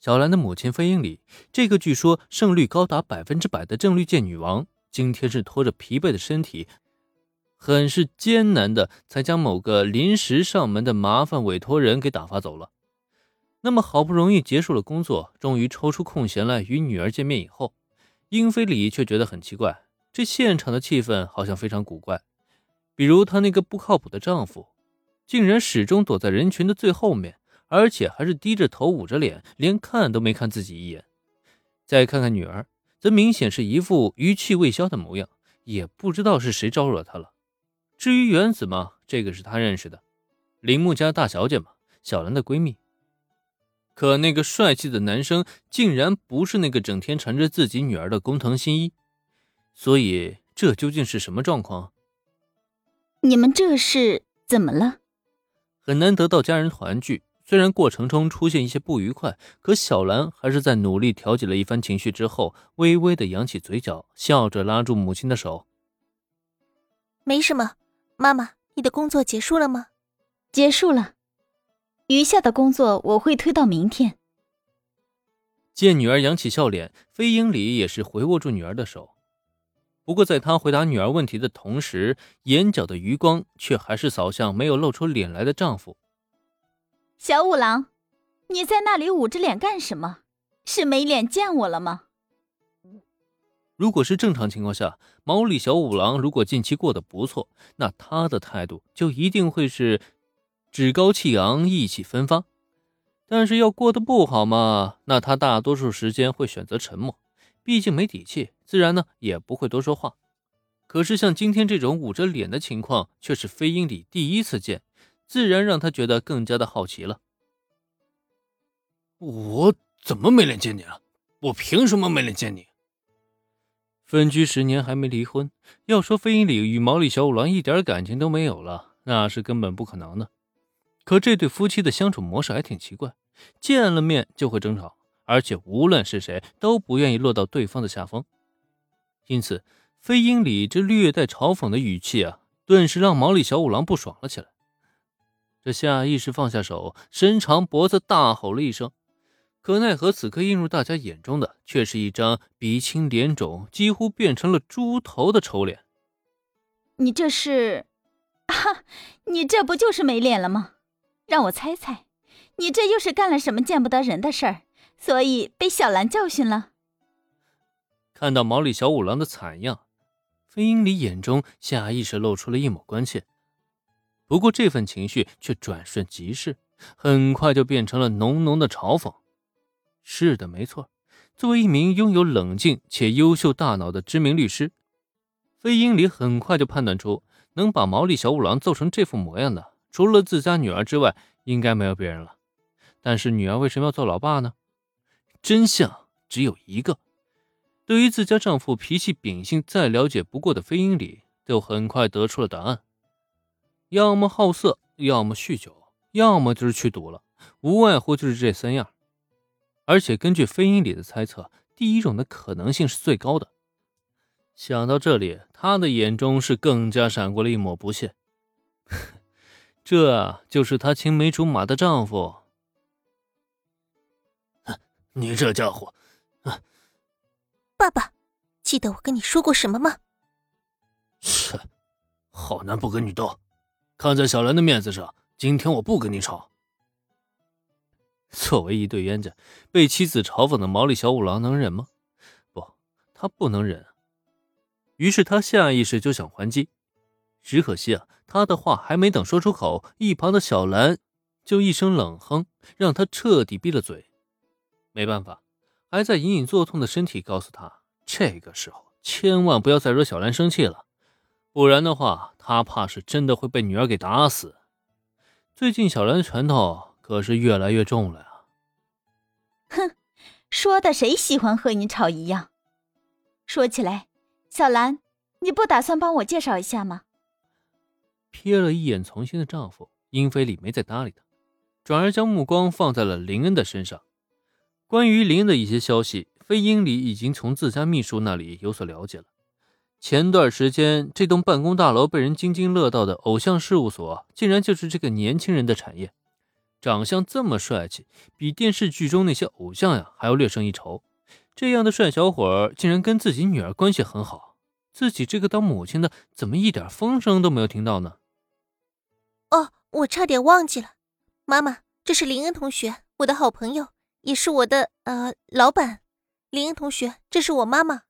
小兰的母亲飞鹰里，这个据说胜率高达百分之百的正绿界女王，今天是拖着疲惫的身体，很是艰难的才将某个临时上门的麻烦委托人给打发走了。那么好不容易结束了工作，终于抽出空闲来与女儿见面以后，英菲里却觉得很奇怪，这现场的气氛好像非常古怪。比如她那个不靠谱的丈夫，竟然始终躲在人群的最后面。而且还是低着头、捂着脸，连看都没看自己一眼。再看看女儿，则明显是一副余气未消的模样，也不知道是谁招惹她了。至于原子嘛，这个是她认识的，铃木家大小姐嘛，小兰的闺蜜。可那个帅气的男生，竟然不是那个整天缠着自己女儿的工藤新一。所以，这究竟是什么状况？你们这是怎么了？很难得到家人团聚。虽然过程中出现一些不愉快，可小兰还是在努力调节了一番情绪之后，微微的扬起嘴角，笑着拉住母亲的手：“没什么，妈妈，你的工作结束了吗？结束了，余下的工作我会推到明天。”见女儿扬起笑脸，飞鹰里也是回握住女儿的手。不过，在他回答女儿问题的同时，眼角的余光却还是扫向没有露出脸来的丈夫。小五郎，你在那里捂着脸干什么？是没脸见我了吗？如果是正常情况下，毛利小五郎如果近期过得不错，那他的态度就一定会是趾高气昂、意气风发。但是要过得不好嘛，那他大多数时间会选择沉默，毕竟没底气，自然呢也不会多说话。可是像今天这种捂着脸的情况，却是飞鹰里第一次见。自然让他觉得更加的好奇了。我怎么没脸见你啊？我凭什么没脸见你？分居十年还没离婚，要说飞鹰里与毛利小五郎一点感情都没有了，那是根本不可能的。可这对夫妻的相处模式还挺奇怪，见了面就会争吵，而且无论是谁都不愿意落到对方的下风。因此，飞鹰里这略带嘲讽的语气啊，顿时让毛利小五郎不爽了起来。这下意识放下手，伸长脖子大吼了一声。可奈何，此刻映入大家眼中的却是一张鼻青脸肿、几乎变成了猪头的丑脸。你这是……啊，你这不就是没脸了吗？让我猜猜，你这又是干了什么见不得人的事儿，所以被小兰教训了？看到毛利小五郎的惨样，飞鹰里眼中下意识露出了一抹关切。不过这份情绪却转瞬即逝，很快就变成了浓浓的嘲讽。是的，没错。作为一名拥有冷静且优秀大脑的知名律师，飞鹰里很快就判断出，能把毛利小五郎揍成这副模样的，除了自家女儿之外，应该没有别人了。但是女儿为什么要揍老爸呢？真相只有一个。对于自家丈夫脾气秉性再了解不过的飞鹰里，就很快得出了答案。要么好色，要么酗酒，要么就是去赌了，无外乎就是这三样。而且根据飞鹰里的猜测，第一种的可能性是最高的。想到这里，他的眼中是更加闪过了一抹不屑。这就是他青梅竹马的丈夫。你这家伙，爸爸，记得我跟你说过什么吗？切，好男不跟女斗。看在小兰的面子上，今天我不跟你吵。作为一对冤家，被妻子嘲讽的毛利小五郎能忍吗？不，他不能忍。于是他下意识就想还击，只可惜啊，他的话还没等说出口，一旁的小兰就一声冷哼，让他彻底闭了嘴。没办法，还在隐隐作痛的身体告诉他，这个时候千万不要再惹小兰生气了。不然的话，他怕是真的会被女儿给打死。最近小兰的拳头可是越来越重了呀！哼，说的谁喜欢和你吵一样？说起来，小兰，你不打算帮我介绍一下吗？瞥了一眼从新的丈夫，英菲里没再搭理他，转而将目光放在了林恩的身上。关于林恩的一些消息，飞英里已经从自家秘书那里有所了解了。前段时间，这栋办公大楼被人津津乐道的偶像事务所，竟然就是这个年轻人的产业。长相这么帅气，比电视剧中那些偶像呀还要略胜一筹。这样的帅小伙竟然跟自己女儿关系很好，自己这个当母亲的怎么一点风声都没有听到呢？哦，我差点忘记了，妈妈，这是林恩同学，我的好朋友，也是我的呃老板。林恩同学，这是我妈妈。